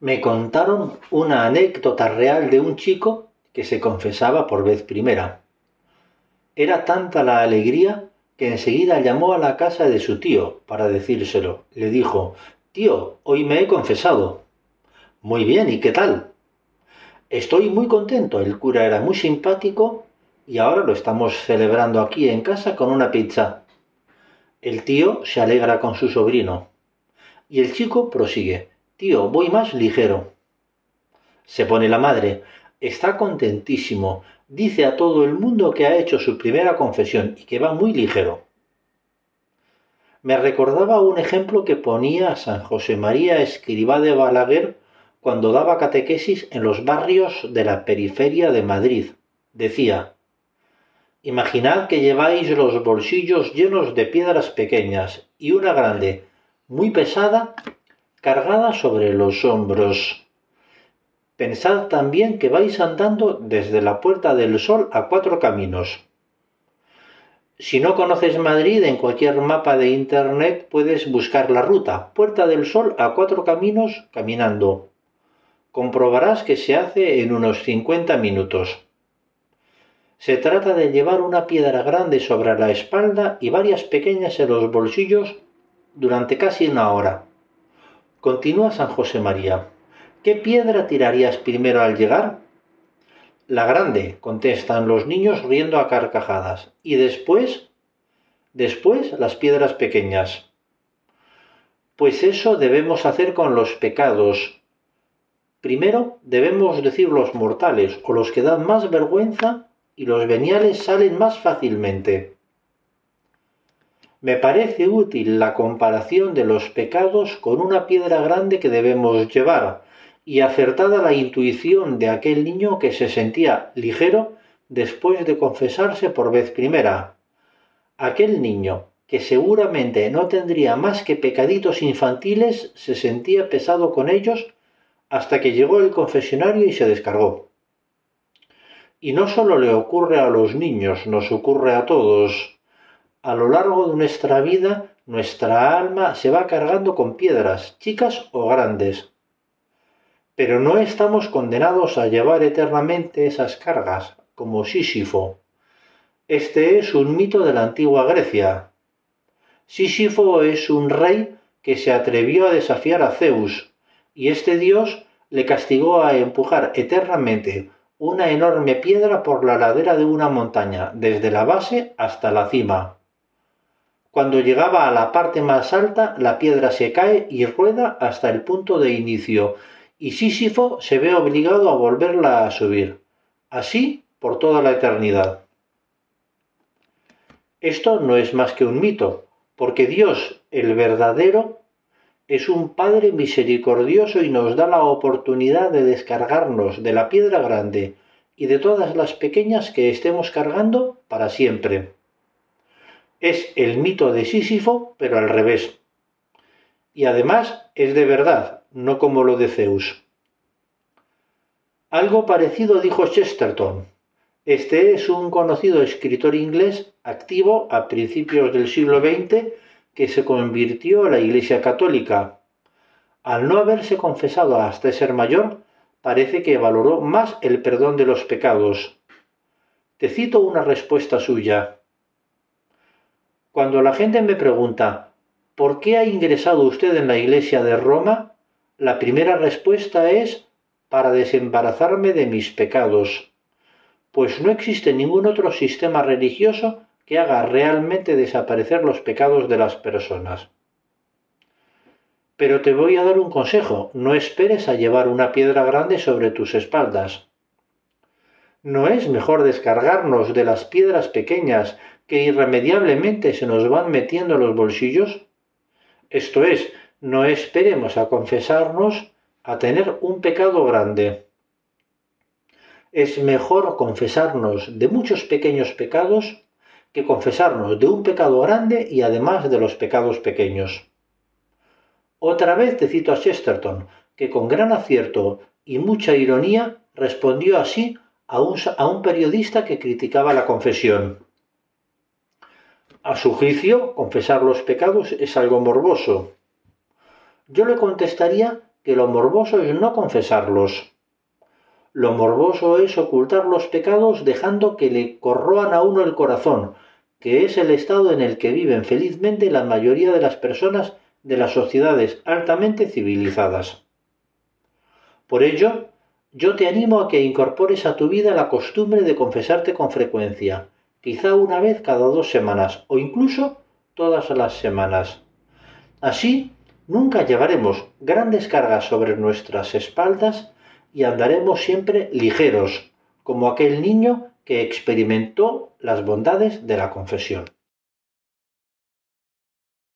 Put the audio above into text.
Me contaron una anécdota real de un chico que se confesaba por vez primera. Era tanta la alegría que enseguida llamó a la casa de su tío para decírselo. Le dijo, Tío, hoy me he confesado. Muy bien, ¿y qué tal? Estoy muy contento, el cura era muy simpático y ahora lo estamos celebrando aquí en casa con una pizza. El tío se alegra con su sobrino. Y el chico prosigue. Tío, voy más ligero. Se pone la madre. Está contentísimo. Dice a todo el mundo que ha hecho su primera confesión y que va muy ligero. Me recordaba un ejemplo que ponía San José María Escribá de Balaguer cuando daba catequesis en los barrios de la periferia de Madrid. Decía, Imaginad que lleváis los bolsillos llenos de piedras pequeñas y una grande, muy pesada, cargada sobre los hombros. Pensad también que vais andando desde la Puerta del Sol a cuatro caminos. Si no conoces Madrid, en cualquier mapa de Internet puedes buscar la ruta Puerta del Sol a cuatro caminos caminando. Comprobarás que se hace en unos 50 minutos. Se trata de llevar una piedra grande sobre la espalda y varias pequeñas en los bolsillos durante casi una hora. Continúa San José María. ¿Qué piedra tirarías primero al llegar? La grande, contestan los niños riendo a carcajadas. ¿Y después? Después las piedras pequeñas. Pues eso debemos hacer con los pecados. Primero debemos decir los mortales o los que dan más vergüenza y los veniales salen más fácilmente. Me parece útil la comparación de los pecados con una piedra grande que debemos llevar, y acertada la intuición de aquel niño que se sentía ligero después de confesarse por vez primera. Aquel niño, que seguramente no tendría más que pecaditos infantiles, se sentía pesado con ellos hasta que llegó el confesionario y se descargó. Y no solo le ocurre a los niños, nos ocurre a todos. A lo largo de nuestra vida, nuestra alma se va cargando con piedras, chicas o grandes. Pero no estamos condenados a llevar eternamente esas cargas, como Sísifo. Este es un mito de la antigua Grecia. Sísifo es un rey que se atrevió a desafiar a Zeus, y este dios le castigó a empujar eternamente una enorme piedra por la ladera de una montaña, desde la base hasta la cima. Cuando llegaba a la parte más alta, la piedra se cae y rueda hasta el punto de inicio, y Sísifo se ve obligado a volverla a subir. Así por toda la eternidad. Esto no es más que un mito, porque Dios, el verdadero, es un Padre misericordioso y nos da la oportunidad de descargarnos de la piedra grande y de todas las pequeñas que estemos cargando para siempre. Es el mito de Sísifo, pero al revés. Y además es de verdad, no como lo de Zeus. Algo parecido dijo Chesterton. Este es un conocido escritor inglés activo a principios del siglo XX que se convirtió a la Iglesia Católica. Al no haberse confesado hasta ser mayor, parece que valoró más el perdón de los pecados. Te cito una respuesta suya. Cuando la gente me pregunta, ¿por qué ha ingresado usted en la Iglesia de Roma? La primera respuesta es, para desembarazarme de mis pecados, pues no existe ningún otro sistema religioso que haga realmente desaparecer los pecados de las personas. Pero te voy a dar un consejo, no esperes a llevar una piedra grande sobre tus espaldas. ¿No es mejor descargarnos de las piedras pequeñas que irremediablemente se nos van metiendo en los bolsillos? Esto es, no esperemos a confesarnos a tener un pecado grande. Es mejor confesarnos de muchos pequeños pecados que confesarnos de un pecado grande y además de los pecados pequeños. Otra vez te cito a Chesterton, que con gran acierto y mucha ironía respondió así a un, a un periodista que criticaba la confesión. A su juicio, confesar los pecados es algo morboso. Yo le contestaría que lo morboso es no confesarlos. Lo morboso es ocultar los pecados dejando que le corroan a uno el corazón, que es el estado en el que viven felizmente la mayoría de las personas de las sociedades altamente civilizadas. Por ello, yo te animo a que incorpores a tu vida la costumbre de confesarte con frecuencia, quizá una vez cada dos semanas o incluso todas las semanas. Así, nunca llevaremos grandes cargas sobre nuestras espaldas y andaremos siempre ligeros, como aquel niño que experimentó las bondades de la confesión.